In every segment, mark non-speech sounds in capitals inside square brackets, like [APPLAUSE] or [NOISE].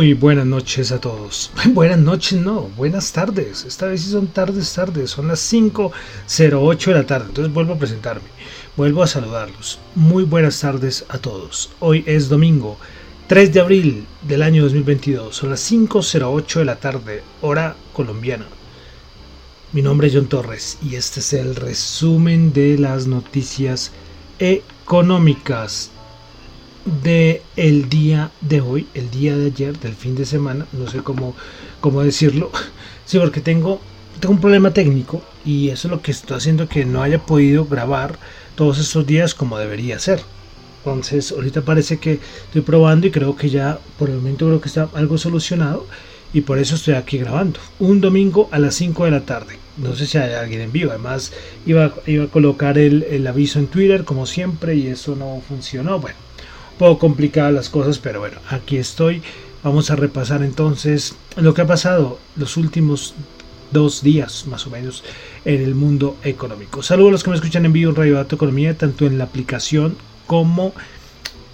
Muy buenas noches a todos. [LAUGHS] Buenas noches, no, buenas tardes. Esta vez sí son tardes, tardes. Son las 5.08 de la tarde. Entonces vuelvo a presentarme. Vuelvo a saludarlos. Muy buenas tardes a todos. Hoy es domingo 3 de abril del año 2022. Son las 5.08 de la tarde, hora colombiana. Mi nombre es John Torres y este es el resumen de las noticias económicas de el día de hoy, el día de ayer, del fin de semana, no sé cómo, cómo decirlo, [LAUGHS] sí, porque tengo, tengo un problema técnico y eso es lo que está haciendo que no haya podido grabar todos estos días como debería ser. Entonces, ahorita parece que estoy probando y creo que ya por el momento creo que está algo solucionado y por eso estoy aquí grabando. Un domingo a las 5 de la tarde. No sé si hay alguien en vivo. Además, iba, iba a colocar el, el aviso en Twitter como siempre y eso no funcionó. Bueno, poco complicadas las cosas, pero bueno, aquí estoy. Vamos a repasar entonces lo que ha pasado los últimos dos días más o menos en el mundo económico. Saludos a los que me escuchan en vivo en Radio Dato Economía, tanto en la aplicación como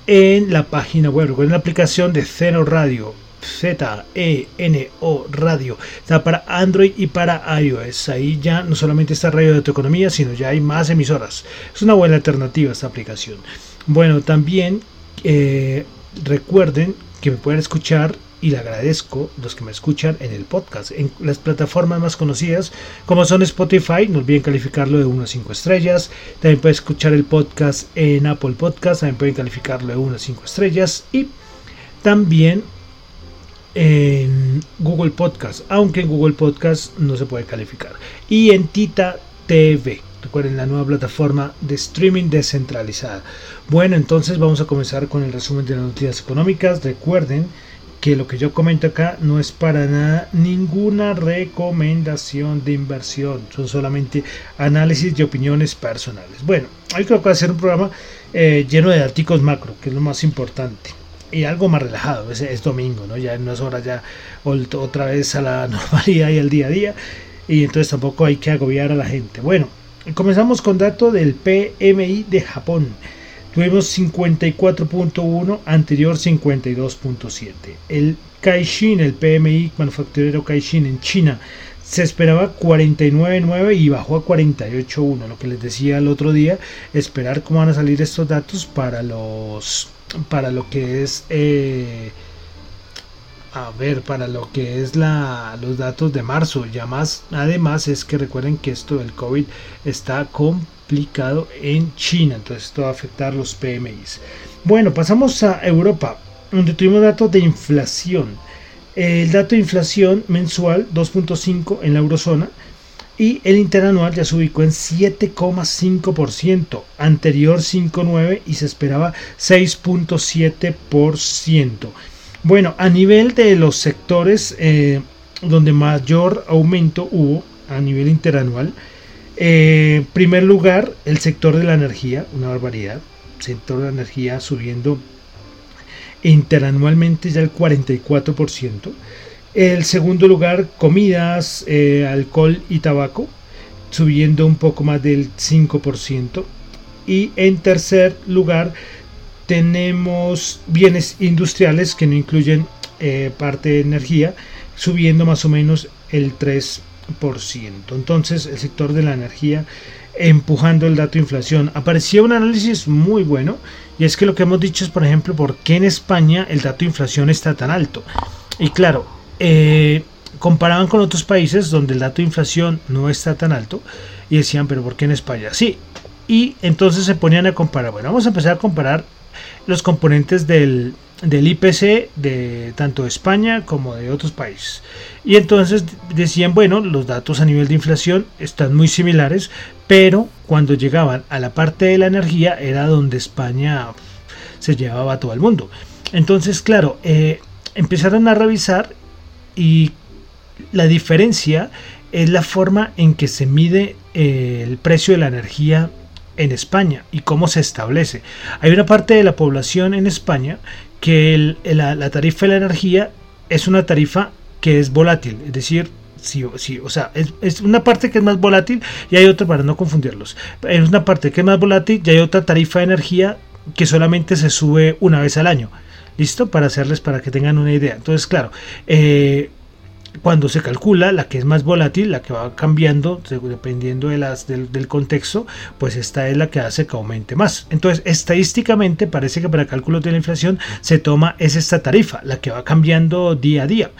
en la página web. En la aplicación de Zeno Radio, Z-E-N-O Radio. Está para Android y para iOS. Ahí ya no solamente está Radio de Economía, sino ya hay más emisoras. Es una buena alternativa esta aplicación. Bueno, también eh, recuerden que me pueden escuchar y le agradezco los que me escuchan en el podcast, en las plataformas más conocidas como son Spotify, no olviden calificarlo de 1 a 5 estrellas, también pueden escuchar el podcast en Apple Podcast, también pueden calificarlo de 1 a 5 estrellas. Y también en Google Podcast, aunque en Google Podcast no se puede calificar, y en Tita TV. Recuerden la nueva plataforma de streaming descentralizada. Bueno, entonces vamos a comenzar con el resumen de las noticias económicas. Recuerden que lo que yo comento acá no es para nada ninguna recomendación de inversión, son solamente análisis y opiniones personales. Bueno, hoy creo que va a ser un programa eh, lleno de artículos macro, que es lo más importante. Y algo más relajado, es, es domingo, ¿no? Ya en unas horas ya otra vez a la [LAUGHS] normalidad y al día a día. Y entonces tampoco hay que agobiar a la gente. Bueno, Comenzamos con dato del PMI de Japón. Tuvimos 54.1, anterior 52.7. El Caixin, el PMI manufacturero Caixin en China, se esperaba 49.9 y bajó a 48.1. Lo que les decía el otro día, esperar cómo van a salir estos datos para los para lo que es eh, a ver para lo que es la, los datos de marzo. Ya más, además es que recuerden que esto del COVID está complicado en China, entonces esto va a afectar los PMIs. Bueno, pasamos a Europa, donde tuvimos datos de inflación. El dato de inflación mensual 2.5 en la eurozona y el interanual ya se ubicó en 7,5%, anterior 5,9 y se esperaba 6.7%. Bueno, a nivel de los sectores eh, donde mayor aumento hubo a nivel interanual, eh, primer lugar, el sector de la energía, una barbaridad. Sector de la energía subiendo interanualmente ya el 44%. El segundo lugar, comidas, eh, alcohol y tabaco, subiendo un poco más del 5%. Y en tercer lugar, tenemos bienes industriales que no incluyen eh, parte de energía, subiendo más o menos el 3%. Entonces el sector de la energía empujando el dato de inflación. Apareció un análisis muy bueno y es que lo que hemos dicho es, por ejemplo, por qué en España el dato de inflación está tan alto. Y claro, eh, comparaban con otros países donde el dato de inflación no está tan alto y decían, pero ¿por qué en España? Sí. Y entonces se ponían a comparar. Bueno, vamos a empezar a comparar los componentes del, del IPC de tanto de España como de otros países. Y entonces decían, bueno, los datos a nivel de inflación están muy similares, pero cuando llegaban a la parte de la energía era donde España se llevaba a todo el mundo. Entonces, claro, eh, empezaron a revisar y la diferencia es la forma en que se mide eh, el precio de la energía en España y cómo se establece. Hay una parte de la población en España que la, tarifa de la energía es una tarifa que es volátil, es decir, Sí, sí, o sea, es, una parte que es más volátil y hay otra para no confundirlos. Es una parte que es más volátil y hay otra tarifa de energía que solamente se sube una vez al año. ¿Listo? Para hacerles, para que tengan una idea. Entonces, claro, eh, cuando se calcula la que es más volátil, la que va cambiando dependiendo de las, del, contexto, pues esta es la que hace que aumente más. Entonces, estadísticamente parece que para cálculos de la inflación se toma es esta tarifa, la que va cambiando día a día.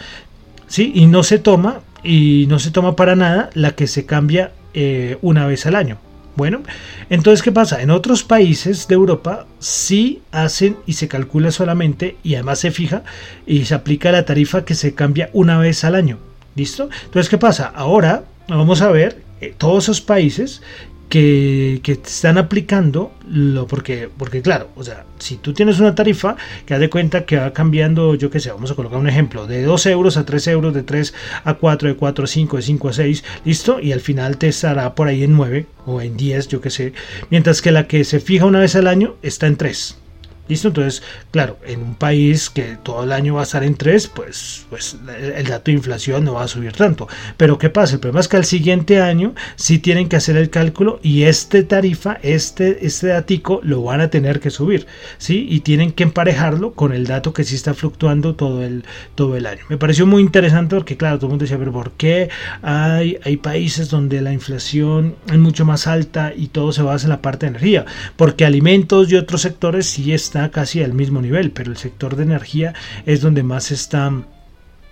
¿Sí? Y no se toma, y no se toma para nada la que se cambia eh, una vez al año. Bueno, entonces, ¿qué pasa? En otros países de Europa sí hacen y se calcula solamente y además se fija y se aplica la tarifa que se cambia una vez al año. ¿Listo? Entonces, ¿qué pasa? Ahora vamos a ver eh, todos esos países que, están aplicando lo porque porque claro o sea si tú tienes una tarifa que haz de cuenta que va cambiando yo que sé vamos a colocar un ejemplo de 2 euros a 3 euros de 3 a 4 de 4 a 5 de 5 a 6 listo y al final te estará por ahí en 9 o en 10 yo que sé mientras que la que se fija una vez al año está en 3 ¿Listo? Entonces, claro, en un país que todo el año va a estar en 3, pues, pues el dato de inflación no va a subir tanto. Pero ¿qué pasa? El problema es que al siguiente año sí tienen que hacer el cálculo y este tarifa, este, este datico, lo van a tener que subir. ¿sí? Y tienen que emparejarlo con el dato que sí está fluctuando todo el, todo el año. Me pareció muy interesante porque, claro, todo el mundo decía, pero ¿por qué hay, hay países donde la inflación es mucho más alta y todo se basa en la parte de energía? Porque alimentos y otros sectores sí están casi al mismo nivel, pero el sector de energía es donde más está,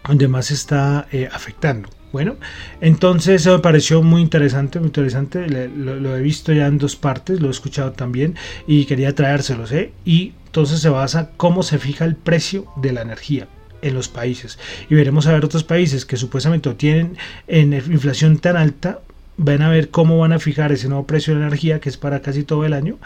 donde más está eh, afectando. Bueno, entonces eso me pareció muy interesante, muy interesante. Lo, he visto ya en dos partes, lo he escuchado también y quería traérselos. ¿eh? Y entonces se basa cómo se fija el precio de la energía en los países. Y veremos a ver otros países que supuestamente tienen en inflación tan alta van a ver cómo van a fijar ese nuevo precio de la energía que es para casi todo el año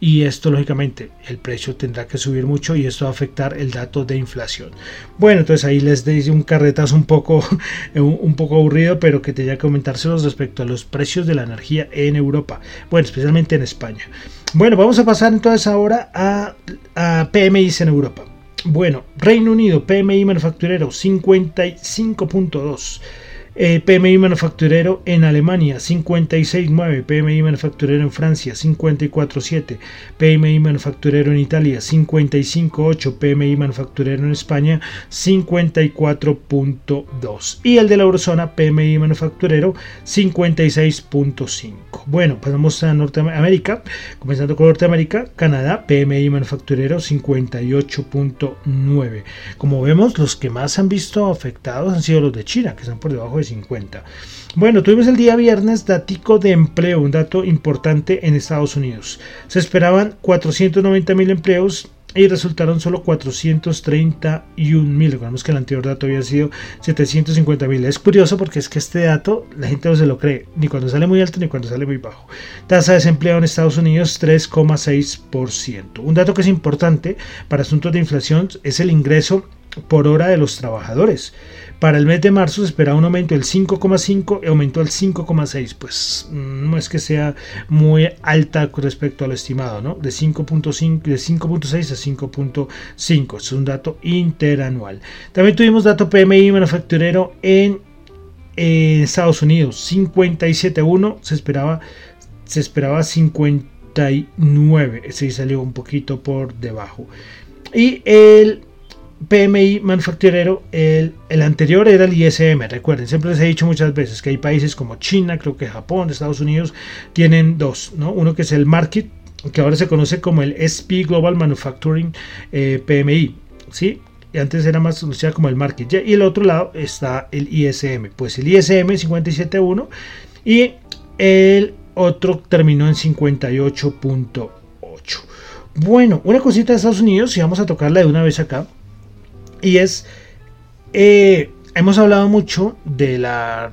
y esto lógicamente el precio tendrá que subir mucho y esto va a afectar el dato de inflación. Bueno entonces ahí les doy un carretazo un poco [LAUGHS] un poco aburrido pero que tenía que comentárselos respecto a los precios de la energía en Europa. Bueno especialmente en España. Bueno vamos a pasar entonces ahora a, a PMIs en Europa. Bueno Reino Unido PMI manufacturero 55.2 eh, PMI manufacturero en Alemania 56.9, PMI manufacturero en Francia 54.7, PMI manufacturero en Italia 55.8, PMI manufacturero en España 54.2 y el de la eurozona PMI manufacturero 56.5. Bueno, pasamos a Norteamérica, comenzando con Norteamérica, Canadá PMI manufacturero 58.9. Como vemos, los que más han visto afectados han sido los de China, que están por debajo de 50. Bueno, tuvimos el día viernes datico de empleo, un dato importante en Estados Unidos. Se esperaban 490 mil empleos y resultaron solo 431 mil. Recordemos que el anterior dato había sido 750 mil. Es curioso porque es que este dato la gente no se lo cree, ni cuando sale muy alto ni cuando sale muy bajo. Tasa de desempleo en Estados Unidos 3,6%. Un dato que es importante para asuntos de inflación es el ingreso por hora de los trabajadores. Para el mes de marzo se esperaba un aumento del 5,5 y aumentó al 5,6. Pues mm, no es que sea muy alta respecto a lo estimado, ¿no? De 5.5 de 5.6 a 5.5. Es un dato interanual. También tuvimos dato PMI manufacturero en Estados Unidos, 57.1, se esperaba se esperaba 59, se salió un poquito por debajo. Y el PMI manufacturero, el, el, anterior era el ISM. Recuerden, siempre les he dicho muchas veces que hay países como China, creo que Japón, Estados Unidos, tienen dos, ¿no? Uno que es el Market, que ahora se conoce como el SP Global Manufacturing eh, PMI, ¿sí? Antes era más conocido como el Market. Y el otro lado está el ISM. Pues el ISM 57.1 y el otro terminó en 58.8. Bueno, una cosita de Estados Unidos, y vamos a tocarla de una vez acá, y es, eh, hemos hablado mucho de la,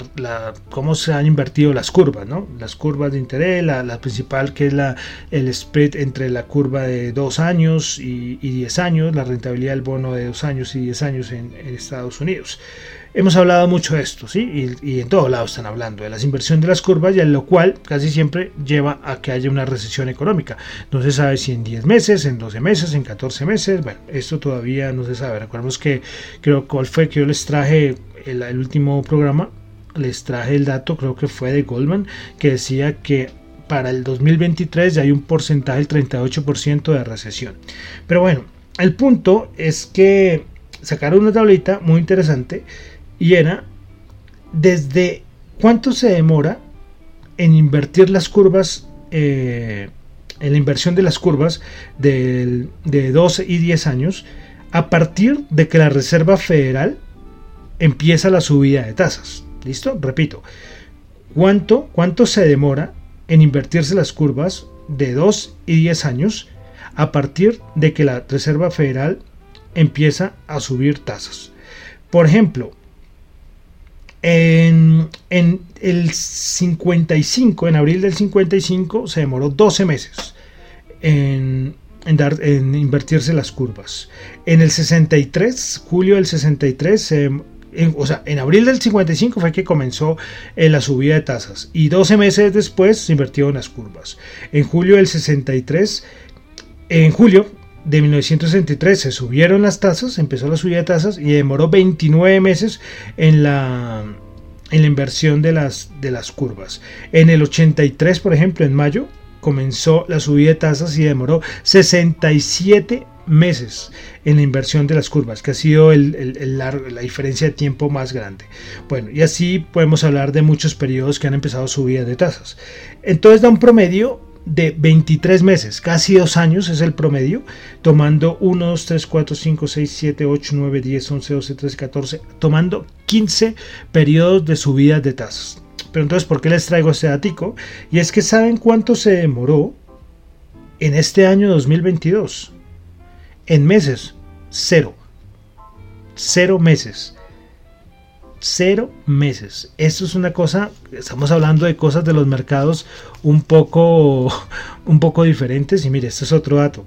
cómo se han invertido las curvas, ¿no? Las curvas de interés, la, principal que es la, el spread entre la curva de 2 años y, 10 años, la rentabilidad del bono de 2 años y 10 años en, en Estados Unidos. Hemos hablado mucho de esto, ¿sí? Y, en todos lados están hablando de las inversiones de las curvas, y lo cual casi siempre lleva a que haya una recesión económica. No se sabe si en 10 meses, en 12 meses, en 14 meses. Bueno, esto todavía no se sabe. Recordemos que creo cuál fue que yo les traje el, el último programa. Les traje el dato, creo que fue de Goldman, que decía que para el 2023 ya hay un porcentaje del 38% de recesión. Pero bueno, el punto es que sacaron una tablita muy interesante y era desde cuánto se demora en invertir las curvas, eh, en la inversión de las curvas de, 12 y 10 años, a partir de que la Reserva Federal empieza la subida de tasas. ¿Listo? Repito, ¿cuánto, cuánto se demora en invertirse las curvas de 2 y 10 años a partir de que la Reserva Federal empieza a subir tasas? Por ejemplo, en, el 55, en abril del 55, se demoró 12 meses en, en invertirse las curvas. En el 63, julio del 63, en, o sea, en abril del 55 fue que comenzó eh, la subida de tasas y 12 meses después se invirtieron las curvas. En julio del 63, en julio de 1963 se subieron las tasas, empezó la subida de tasas y demoró 29 meses en la, en la inversión de las, de las curvas. En el 83, por ejemplo, en mayo, comenzó la subida de tasas y demoró 67 meses en la inversión de las curvas, que ha sido la diferencia de tiempo más grande. Bueno, y así podemos hablar de muchos periodos que han empezado subida de tasas. Entonces da un promedio de 23 meses, casi dos años es el promedio, tomando 1, 2, 3, 4, 5, 6, 7, 8, 9, 10, 11, 12, 13, 14, tomando 15 periodos de subida de tasas. Pero entonces, ¿por qué les traigo este datico? Y es que ¿saben cuánto se demoró en este año 2022? En meses, cero. Cero meses cero meses. Esto es una cosa, estamos hablando de cosas de los mercados un poco, [LAUGHS] un poco diferentes. Y mire, este es otro dato.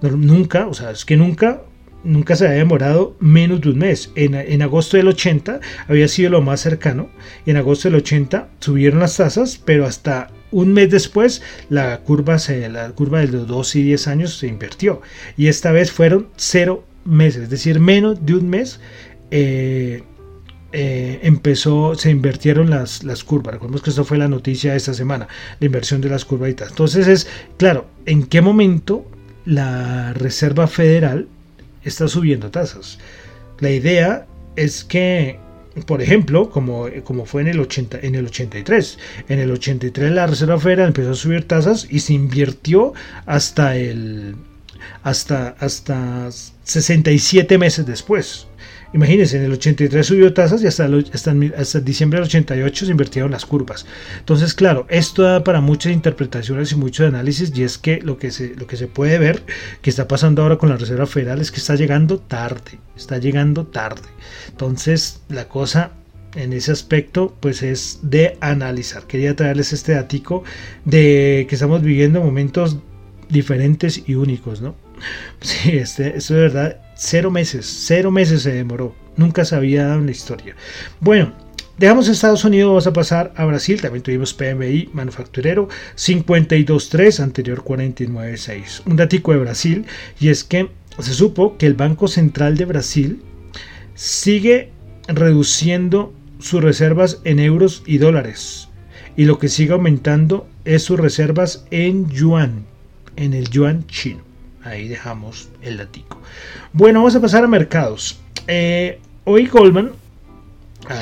Nunca, o sea, es que nunca, nunca se había demorado menos de un mes. En, agosto del 80 había sido lo más cercano. En agosto del 80 subieron las tasas, pero hasta un mes después la curva, se, la curva de los 2 y 10 años se invirtió. Y esta vez fueron cero meses, es decir, menos de un mes. Eh, eh, empezó, se invirtieron las, las curvas. Recordemos que esto fue la noticia de esta semana, la inversión de las curvaditas. Entonces es, claro, ¿en qué momento la Reserva Federal está subiendo tasas? La idea es que, por ejemplo, como, como fue en el, 80, en el 83, en el 83 la Reserva Federal empezó a subir tasas y se invirtió hasta el hasta, hasta 67 meses después. Imagínense, en el 83 subió tasas y hasta, hasta, diciembre del 88 se invirtieron las curvas. Entonces, claro, esto da para muchas interpretaciones y muchos análisis y es que lo que se, lo que se puede ver que está pasando ahora con la Reserva Federal es que está llegando tarde, está llegando tarde. Entonces, la cosa en ese aspecto pues es de analizar. Quería traerles este datico de que estamos viviendo momentos diferentes y únicos, ¿no? [LAUGHS] Sí, este, esto de verdad Cero meses, cero meses se demoró. Nunca se había dado en la historia. Bueno, dejamos Estados Unidos, vamos a pasar a Brasil. También tuvimos PMI manufacturero 52.3, anterior 49.6. Un datico de Brasil y es que se supo que el Banco Central de Brasil sigue reduciendo sus reservas en euros y dólares. Y lo que sigue aumentando es sus reservas en yuan, en el yuan chino. Ahí dejamos el datico. Bueno, vamos a pasar a mercados. Eh, hoy Goldman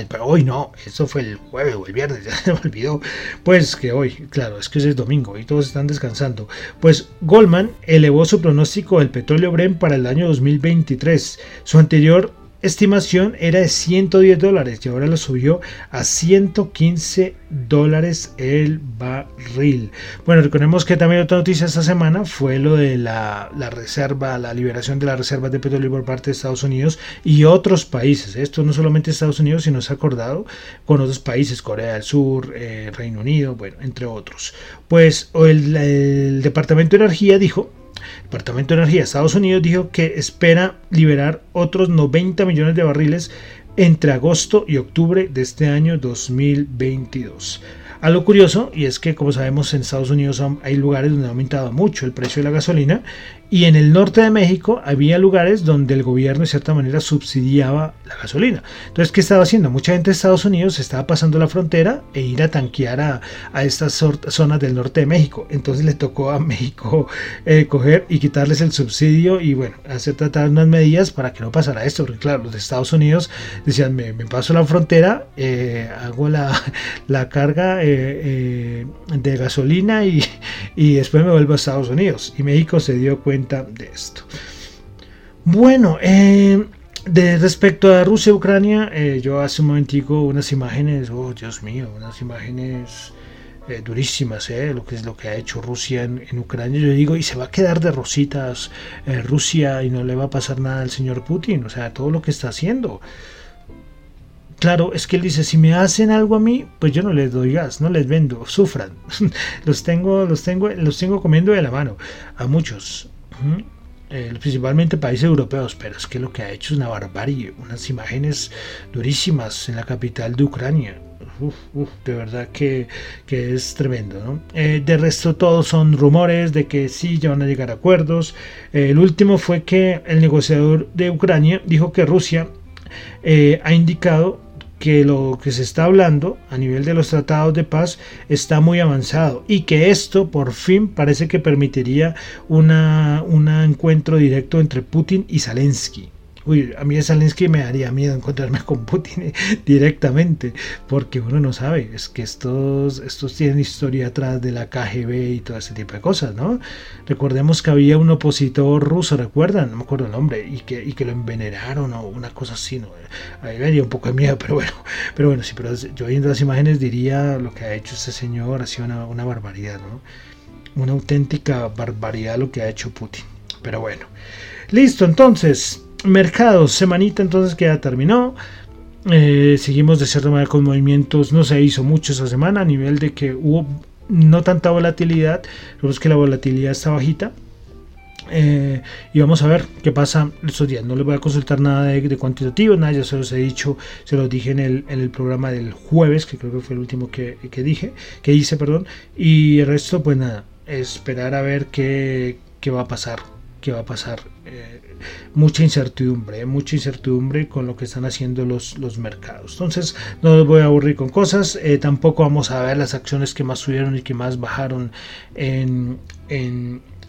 pero hoy no, eso fue el jueves o el viernes, [LAUGHS] ya se me olvidó. Pues que hoy, claro, es que es domingo y todos están descansando. Pues Goldman elevó su pronóstico del petróleo Brent para el año 2023. Su anterior estimación era de 110 dólares y ahora lo subió a 115 dólares el barril. Bueno, recordemos que también otra noticia esta semana fue lo de la, reserva, la liberación de las reservas de petróleo por parte de Estados Unidos y otros países. Esto no solamente Estados Unidos, sino se ha acordado con otros países, Corea del Sur, eh, Reino Unido, bueno, entre otros. Pues el, el Departamento de Energía dijo el Departamento de Energía de Estados Unidos dijo que espera liberar otros 90 millones de barriles entre agosto y octubre de este año 2022. Algo curioso, y es que como sabemos en Estados Unidos hay lugares donde ha aumentado mucho el precio de la gasolina y en el norte de México había lugares donde el gobierno de cierta manera subsidiaba la gasolina. Entonces, ¿qué estaba haciendo? Mucha gente de Estados Unidos estaba pasando la frontera e ir a tanquear a, estas zonas del norte de México. Entonces le tocó a México eh, coger y quitarles el subsidio y bueno, hacer tratar unas medidas para que no pasara esto. Porque claro, los de Estados Unidos decían, me, paso la frontera, eh, hago la, [LAUGHS] carga eh, de gasolina y, y después me vuelvo a Estados Unidos. Y México se dio cuenta de esto. Bueno, eh, de respecto a Rusia y Ucrania, eh, yo hace un momentico unas imágenes, oh Dios mío, unas imágenes eh, durísimas, lo que es lo que ha hecho Rusia en, Ucrania. Yo digo, y se va a quedar de rositas Rusia y no le va a pasar nada al señor Putin, o sea, todo lo que está haciendo. Claro, es que él dice, si me hacen algo a mí, pues yo no les doy gas, no les vendo, sufran. [LAUGHS] los tengo, los tengo, los tengo comiendo de la mano a muchos. Eh, principalmente países europeos, pero es que lo que ha hecho es una barbarie, unas imágenes durísimas en la capital de Ucrania. de verdad que, es tremendo. Eh, de resto, todos son rumores de que sí, ya van a llegar a acuerdos. Eh, el último fue que el negociador de Ucrania dijo que Rusia ha indicado que lo que se está hablando a nivel de los tratados de paz está muy avanzado y que esto por fin parece que permitiría una, un encuentro directo entre Putin y Zelensky. Uy, a mí Zelensky me daría miedo encontrarme con Putin [LAUGHS] directamente, porque uno no sabe, es que estos, estos tienen historia atrás de la KGB y todo ese tipo de cosas, ¿no? Recordemos que había un opositor ruso, ¿recuerdan? No me acuerdo el nombre, y que, y que lo envenenaron o una cosa así, ¿no? Ahí me un poco de miedo, [LAUGHS] pero bueno, pero bueno, sí, pero yo viendo las imágenes diría lo que ha hecho este señor ha sido una, una barbaridad, ¿no? Una auténtica barbaridad lo que ha hecho Putin, pero bueno. Listo, entonces, mercados, semanita entonces que ya terminó. Eh, seguimos de cierta manera con movimientos, no se hizo mucho esa semana a nivel de que hubo no tanta volatilidad, es que la volatilidad está bajita. Eh, y vamos a ver qué pasa estos días. No les voy a consultar nada de, cuantitativo, nada, ya se los he dicho, se los dije en el, en el programa del jueves, que creo que fue el último que, que dije, que hice, perdón. Y el resto, pues nada, esperar a ver qué, qué va a pasar qué va a pasar. Eh, mucha incertidumbre, mucha incertidumbre con lo que están haciendo los, los mercados. Entonces, no los voy a aburrir con cosas. Eh, tampoco vamos a ver las acciones que más subieron y que más bajaron en,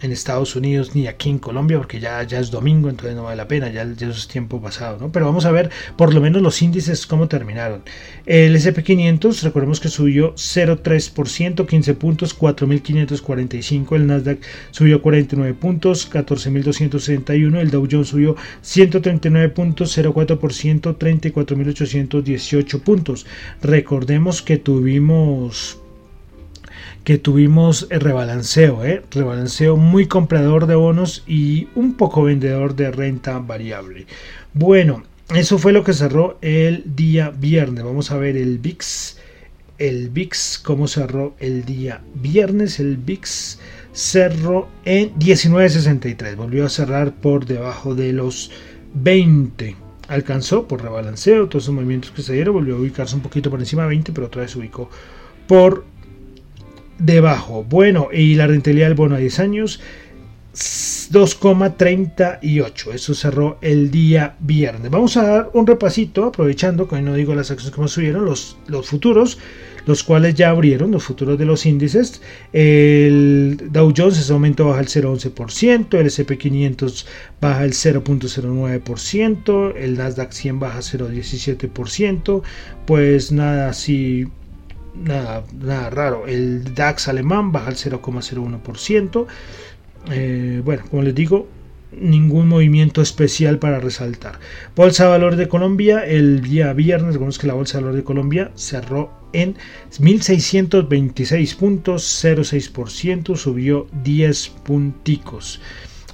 en Estados Unidos ni aquí en Colombia, porque ya, ya es domingo, entonces no vale la pena, ya, ya es tiempo pasado, ¿no? Pero vamos a ver por lo menos los índices cómo terminaron. El SP500, recordemos que subió 0,3%, 15 puntos, 4.545, el Nasdaq subió 49 puntos, 14.261, el Dow Jones subió 139 puntos, 0,4%, 34.818 puntos. Recordemos que tuvimos que tuvimos el rebalanceo, ¿eh? rebalanceo muy comprador de bonos y un poco vendedor de renta variable. Bueno, eso fue lo que cerró el día viernes. Vamos a ver el VIX. El VIX, cómo cerró el día viernes. El VIX cerró en 19.63. Volvió a cerrar por debajo de los 20. Alcanzó por rebalanceo todos esos movimientos que se dieron. Volvió a ubicarse un poquito por encima de 20, pero otra vez se ubicó por debajo. Bueno, y la rentabilidad del bono a 10 años 2,38. Eso cerró el día viernes. Vamos a dar un repasito, aprovechando que hoy no digo las acciones que más subieron, los, los futuros, los cuales ya abrieron, los futuros de los índices. El Dow Jones ese momento baja el 0,11%, el SP500 baja el 0,09%, el Nasdaq 100 baja 0,17%. Pues nada, así nada, nada raro. El DAX alemán baja al 0,01%. Eh, bueno, como les digo, ningún movimiento especial para resaltar. Bolsa de Valores de Colombia, el día viernes, vemos que la Bolsa de Valores de Colombia cerró en 1626.06%, subió 10 punticos.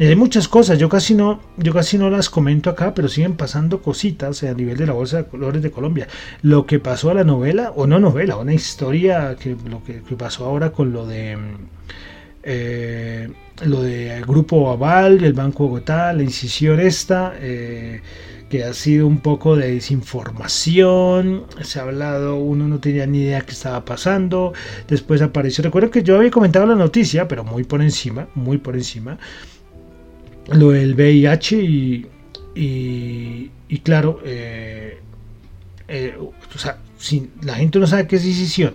Hay muchas cosas, yo casi no, yo casi no las comento acá, pero siguen pasando cositas a nivel de la bolsa de valores de Colombia. Lo que pasó a la novela, o no novela, una historia que lo que pasó ahora con lo de eh, lo del Grupo Aval, el Banco Bogotá, la incisión esta, eh, que ha sido un poco de desinformación, se ha hablado, uno no tenía ni idea qué estaba pasando, después apareció, recuerdo que yo había comentado la noticia, pero muy por encima, muy por encima, lo del VIH y, y, claro, eh, o sea, la gente no sabe qué es incisión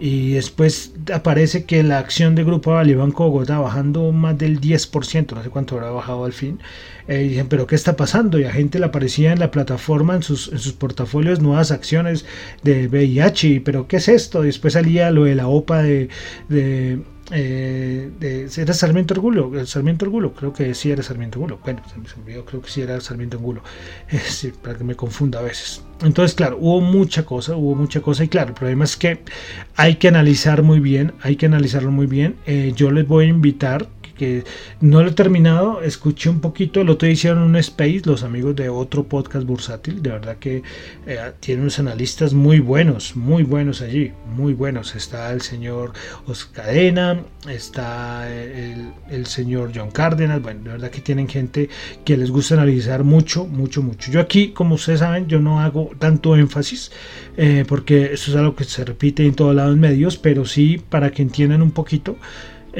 y después aparece que la acción de Grupo y Banco Bogotá bajando más del 10%, no sé cuánto habrá bajado al fin. Eh, y dicen, pero ¿qué está pasando? Y a gente le aparecía en la plataforma, en sus, en sus portafolios, nuevas acciones de VIH, pero ¿qué es esto? después salía lo de la OPA de eh, era Sarmiento Orgulo, Sarmiento Orgulo, creo que sí era Sarmiento Orgulo, bueno, se me olvidó, creo que sí era Sarmiento Orgulo, [LAUGHS] para que me confunda a veces. Entonces, claro, hubo mucha cosa, hubo mucha cosa y claro, el problema es que hay que analizar muy bien, hay que analizarlo muy bien. Eh, yo les voy a invitar que no lo he terminado, escuché un poquito, el otro día hicieron un space, los amigos de otro podcast bursátil, de verdad que eh, tienen unos analistas muy buenos, muy buenos allí, muy buenos. Está el señor Oscadena, está el, el, señor John Cárdenas, bueno, de verdad que tienen gente que les gusta analizar mucho, mucho, mucho. Yo aquí, como ustedes saben, yo no hago tanto énfasis, eh, porque eso es algo que se repite en todos lados medios, pero sí para que entiendan un poquito.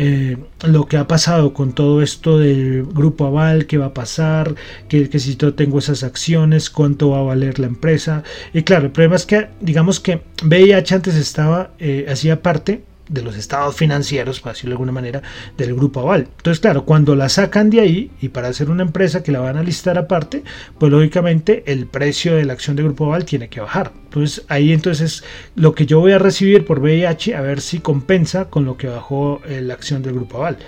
Eh, lo que ha pasado con todo esto del grupo aval, qué va a pasar, que, que, si yo tengo esas acciones, cuánto va a valer la empresa. Y claro, el problema es que, digamos que VIH antes estaba, eh, hacía parte de los estados financieros, para decirlo de alguna manera, del grupo Aval. Entonces, claro, cuando la sacan de ahí y para hacer una empresa que la van a listar aparte, pues lógicamente el precio de la acción de grupo Aval tiene que bajar. Entonces, ahí entonces lo que yo voy a recibir por VIH, a ver si compensa con lo que bajó eh, la acción del grupo Aval.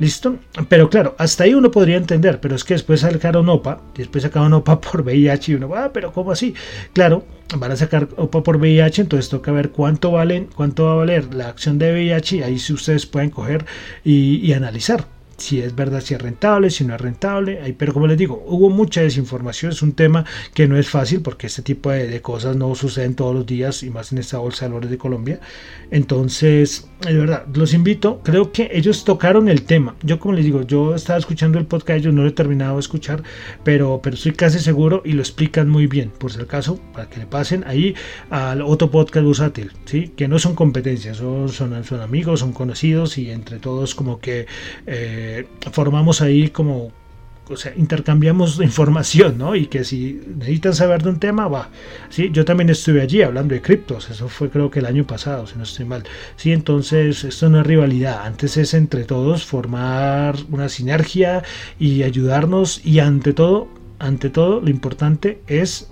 ¿Listo? Pero claro, hasta ahí uno podría entender, pero es que después sacaron OPA, después sacaron OPA [LAUGHS] por VIH y uno, ah, pero ¿cómo así? Claro, van a sacar OPA por VIH, entonces toca ver cuánto valen, cuánto va a valer la acción de VIH y ahí sí ustedes pueden coger y analizar si es verdad, si es rentable, si no es rentable. Pero como les digo, hubo mucha desinformación, es un tema que no es fácil porque este tipo de, cosas no suceden todos los días y más en esta bolsa de valores de Colombia. Entonces, de verdad, los invito, creo que ellos tocaron el tema. Yo como les digo, yo estaba escuchando el podcast, yo no lo he terminado de escuchar, pero, pero estoy casi seguro y lo explican muy bien, por si acaso, para que le pasen ahí al otro podcast bursátil, ¿sí? que no son competencias, son, son, son amigos, son conocidos y entre todos como que... Eh, formamos ahí como, o sea, intercambiamos [LAUGHS] información, ¿no? Y que si necesitan saber de un tema, va. Sí, yo también estuve allí hablando de criptos, eso fue creo que el año pasado, si no estoy mal. Sí, entonces esto no es rivalidad, antes es entre todos formar una sinergia y ayudarnos y ante todo, ante todo, lo importante es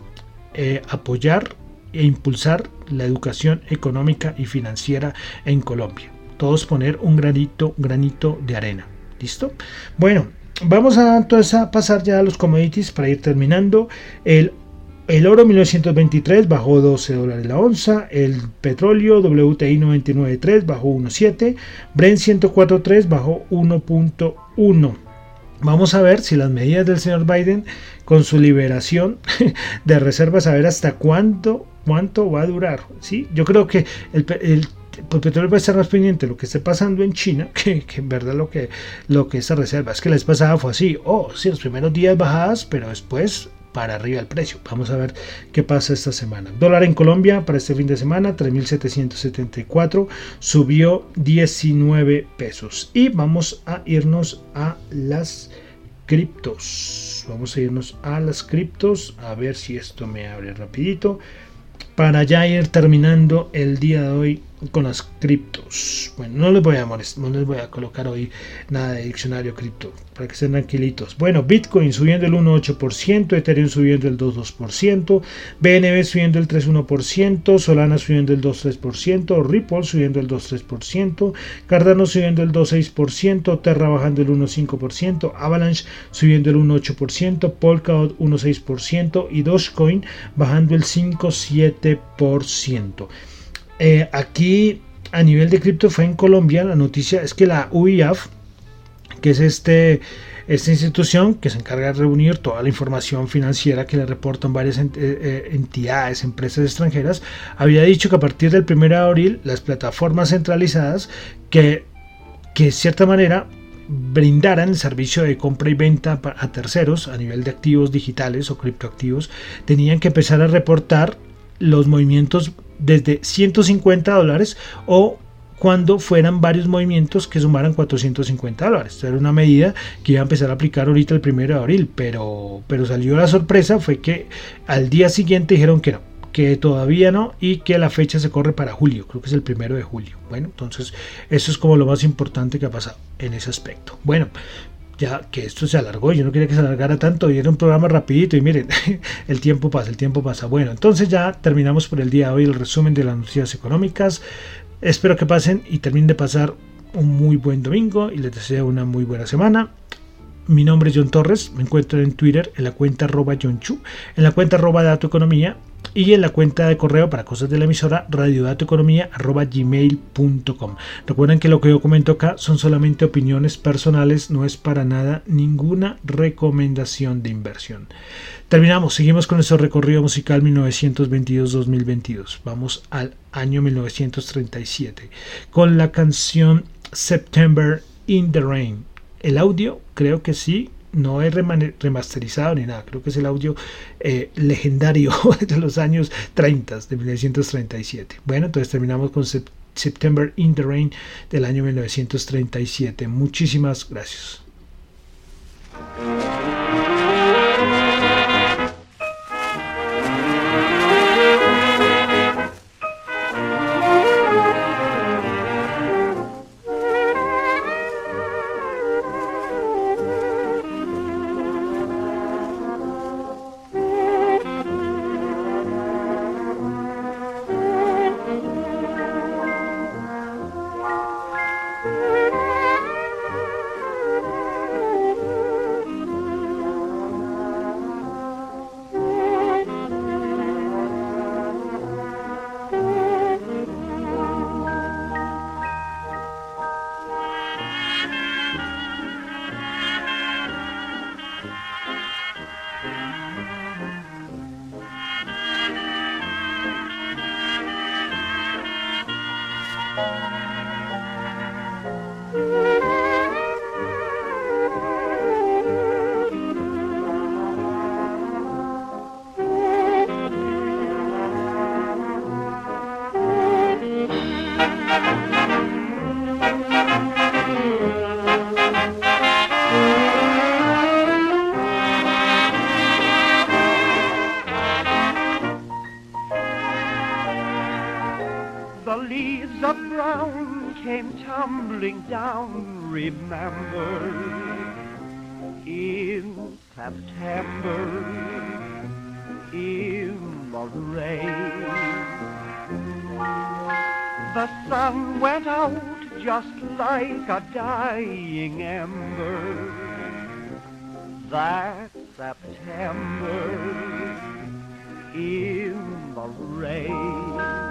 eh, apoyar e impulsar la educación económica y financiera en Colombia. Todos poner un granito, granito de arena. ¿Listo? Bueno, vamos a entonces a pasar ya a los commodities para ir terminando. El, el oro 1923 bajó 12 dólares la onza. El petróleo WTI 99.3 bajó 1.7. Brent 104.3 bajó 1.1. Vamos a ver si las medidas del señor Biden con su liberación [LAUGHS] de reservas, a ver hasta cuánto, cuánto va a durar. ¿sí? Yo creo que el, el el petróleo va a estar más pendiente lo que esté pasando en China [LAUGHS] que, en verdad lo que, lo que esta reserva. Es que la vez pasada fue así. Oh, sí, los primeros días bajadas, pero después para arriba el precio. Vamos a ver qué pasa esta semana. Dólar en Colombia para este fin de semana, 3.774, subió 19 pesos. Y vamos a irnos a las criptos. Vamos a irnos a las criptos, a ver si esto me abre rapidito. Para ya ir terminando el día de hoy con las criptos. Bueno, no les voy a no les voy a colocar hoy nada de diccionario cripto para que estén tranquilitos. Bueno, Bitcoin subiendo el 1.8%, Ethereum subiendo el 2.2%, BNB subiendo el 3.1%, Solana subiendo el 2.3%, Ripple subiendo el 2.3%, Cardano subiendo el 2.6%, Terra bajando el 1.5%, Avalanche subiendo el 1.8%, Polkadot 1.6% y Dogecoin bajando el 5.7%. Eh, aquí a nivel de cripto fue en Colombia. La noticia es que la UIAF, que es este, esta institución que se encarga de reunir toda la información financiera que le reportan varias eh, eh, entidades, empresas extranjeras, había dicho que a partir del 1 de abril las plataformas centralizadas que, que de cierta manera brindaran el servicio de compra y venta a terceros a nivel de activos digitales o criptoactivos, tenían que empezar a reportar los movimientos desde 150 dólares o cuando fueran varios movimientos que sumaran 450 dólares. Esto era una medida que iba a empezar a aplicar ahorita el 1 de abril, pero, pero salió la sorpresa, fue que al día siguiente dijeron que no, que todavía no y que la fecha se corre para julio, creo que es el primero de julio. Bueno, entonces eso es como lo más importante que ha pasado en ese aspecto. Bueno, ya que esto se alargó, yo no quería que se alargara tanto y era un programa rapidito y miren, [LAUGHS] el tiempo pasa, el tiempo pasa. Bueno, entonces ya terminamos por el día de hoy el resumen de las noticias económicas. Espero que pasen y terminen de pasar un muy buen domingo y les deseo una muy buena semana. Mi nombre es John Torres, me encuentro en Twitter en la cuenta arroba John Chu, en la cuenta arroba Dato Economía y en la cuenta de correo para cosas de la emisora radiodatoeconomía.gmail.com Recuerden que lo que yo comento acá son solamente opiniones personales, no es para nada ninguna recomendación de inversión. Terminamos, seguimos con nuestro recorrido musical 1922-2022. Vamos al año 1937 con la canción September in the Rain. El audio creo que sí no es remasterizado ni nada, creo que es el audio eh, legendario [LAUGHS] de los años 30, de 1937. Bueno, entonces terminamos con September in the Rain del año 1937. Muchísimas gracias. Like a dying ember. That September in the rain.